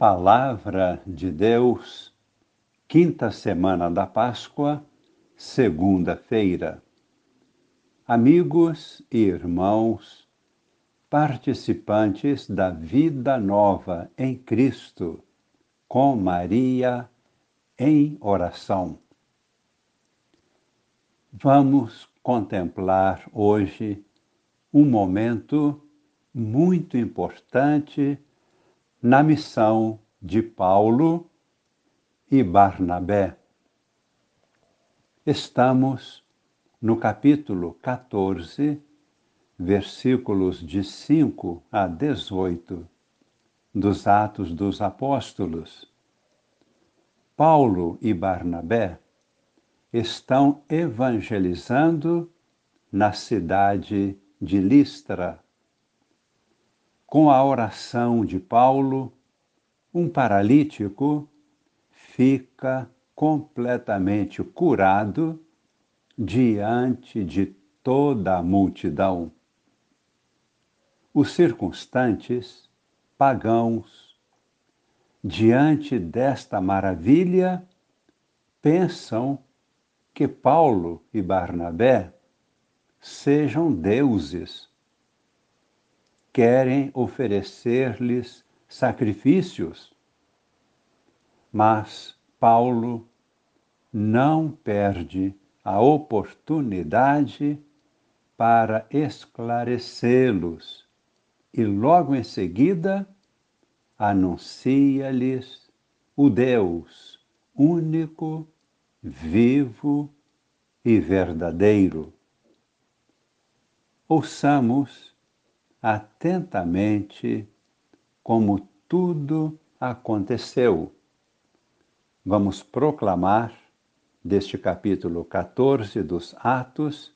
Palavra de Deus, quinta semana da Páscoa, segunda-feira. Amigos e irmãos, participantes da vida nova em Cristo, com Maria em oração. Vamos contemplar hoje um momento muito importante na missão de Paulo e Barnabé. Estamos no capítulo 14, versículos de 5 a 18 dos Atos dos Apóstolos. Paulo e Barnabé estão evangelizando na cidade de Listra com a oração de Paulo, um paralítico fica completamente curado diante de toda a multidão. Os circunstantes, pagãos, diante desta maravilha, pensam que Paulo e Barnabé sejam deuses querem oferecer-lhes sacrifícios. Mas Paulo não perde a oportunidade para esclarecê-los e logo em seguida anuncia-lhes o Deus único, vivo e verdadeiro. Ouçamos atentamente como tudo aconteceu. Vamos proclamar deste capítulo 14 dos Atos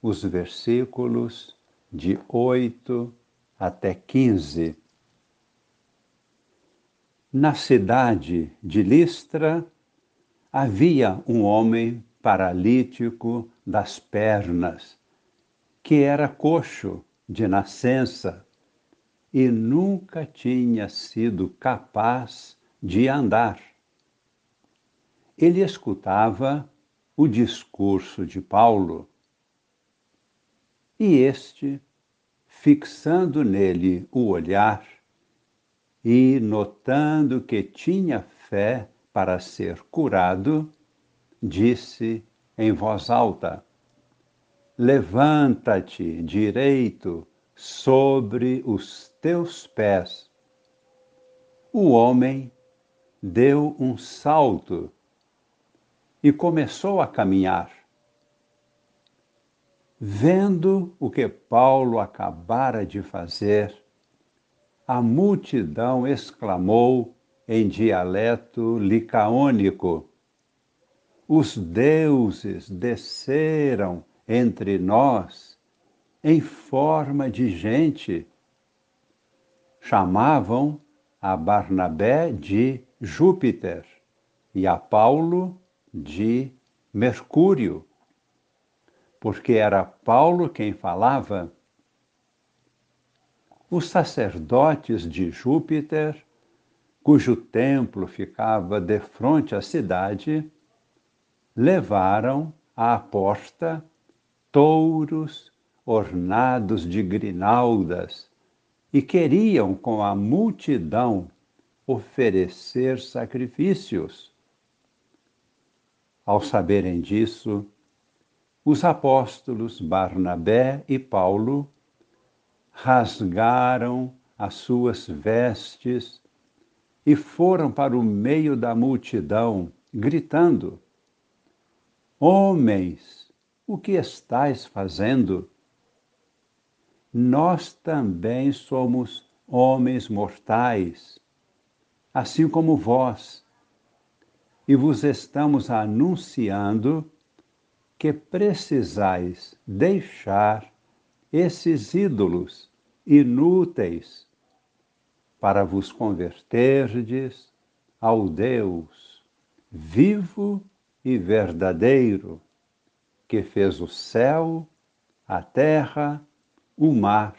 os versículos de 8 até 15. Na cidade de Listra havia um homem paralítico das pernas, que era coxo de nascença e nunca tinha sido capaz de andar. Ele escutava o discurso de Paulo e este, fixando nele o olhar e notando que tinha fé para ser curado, disse em voz alta: levanta-te direito sobre os teus pés. O homem deu um salto e começou a caminhar. Vendo o que Paulo acabara de fazer, a multidão exclamou em dialeto licaônico: Os deuses desceram entre nós em forma de gente. Chamavam a Barnabé de Júpiter e a Paulo de Mercúrio, porque era Paulo quem falava. Os sacerdotes de Júpiter, cujo templo ficava de frente à cidade, levaram à porta touros ornados de grinaldas e queriam com a multidão oferecer sacrifícios. Ao saberem disso, os apóstolos Barnabé e Paulo rasgaram as suas vestes e foram para o meio da multidão, gritando: Homens, o que estais fazendo? Nós também somos homens mortais, assim como vós, e vos estamos anunciando que precisais deixar esses ídolos inúteis para vos converterdes ao Deus vivo e verdadeiro que fez o céu, a terra, o mar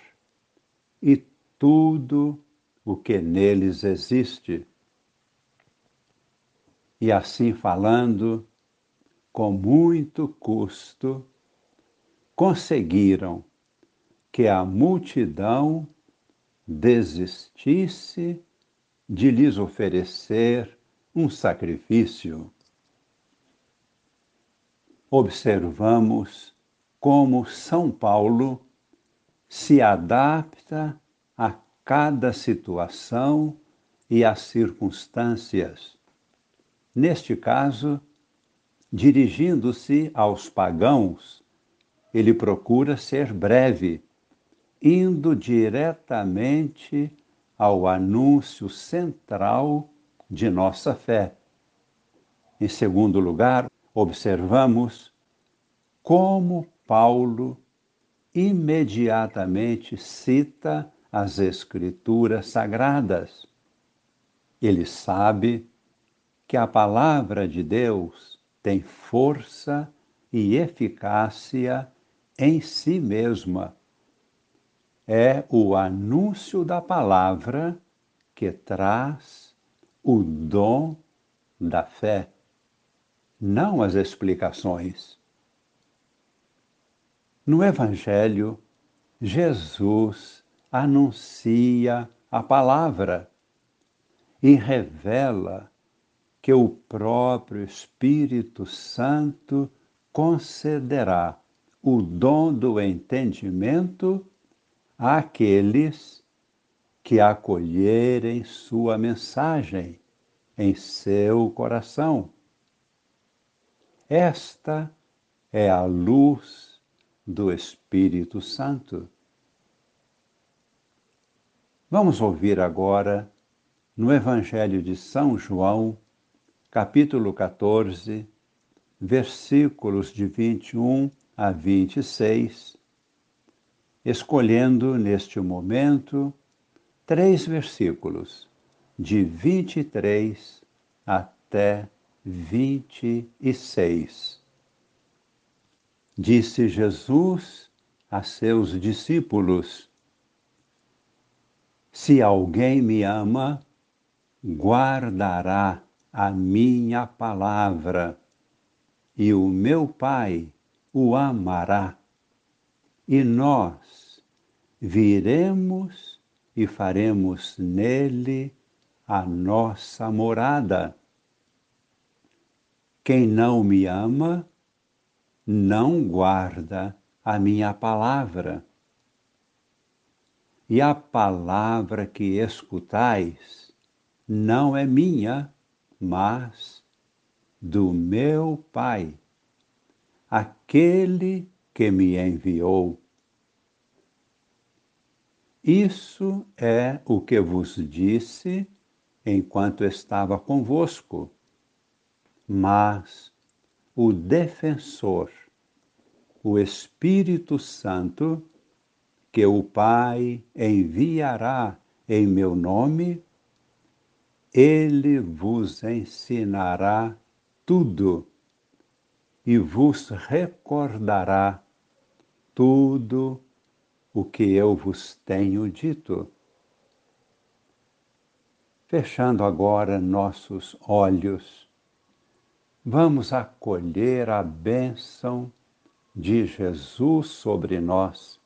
e tudo o que neles existe. E assim falando, com muito custo, conseguiram que a multidão desistisse de lhes oferecer um sacrifício. Observamos como São Paulo se adapta a cada situação e às circunstâncias. Neste caso, dirigindo-se aos pagãos, ele procura ser breve, indo diretamente ao anúncio central de nossa fé. Em segundo lugar, observamos como Paulo imediatamente cita as Escrituras sagradas. Ele sabe que a palavra de Deus tem força e eficácia em si mesma. É o anúncio da palavra que traz o dom da fé, não as explicações. No Evangelho, Jesus anuncia a palavra e revela que o próprio Espírito Santo concederá o dom do entendimento àqueles que acolherem sua mensagem em seu coração. Esta é a luz do Espírito Santo. Vamos ouvir agora no Evangelho de São João, capítulo 14, versículos de 21 a 26, escolhendo neste momento três versículos, de 23 até 26. Disse Jesus a seus discípulos: Se alguém me ama, guardará a minha palavra, e o meu Pai o amará. E nós viremos e faremos nele a nossa morada. Quem não me ama, não guarda a minha palavra. E a palavra que escutais não é minha, mas do meu Pai aquele que me enviou. Isso é o que vos disse enquanto estava convosco. Mas o defensor, o Espírito Santo, que o Pai enviará em meu nome, ele vos ensinará tudo e vos recordará tudo o que eu vos tenho dito. Fechando agora nossos olhos, vamos acolher a bênção de Jesus sobre nós.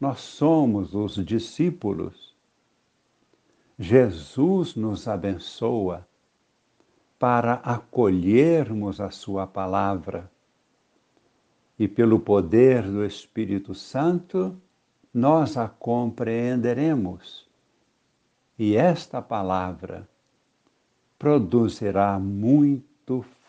Nós somos os discípulos. Jesus nos abençoa para acolhermos a Sua palavra. E pelo poder do Espírito Santo, nós a compreenderemos. E esta palavra produzirá muito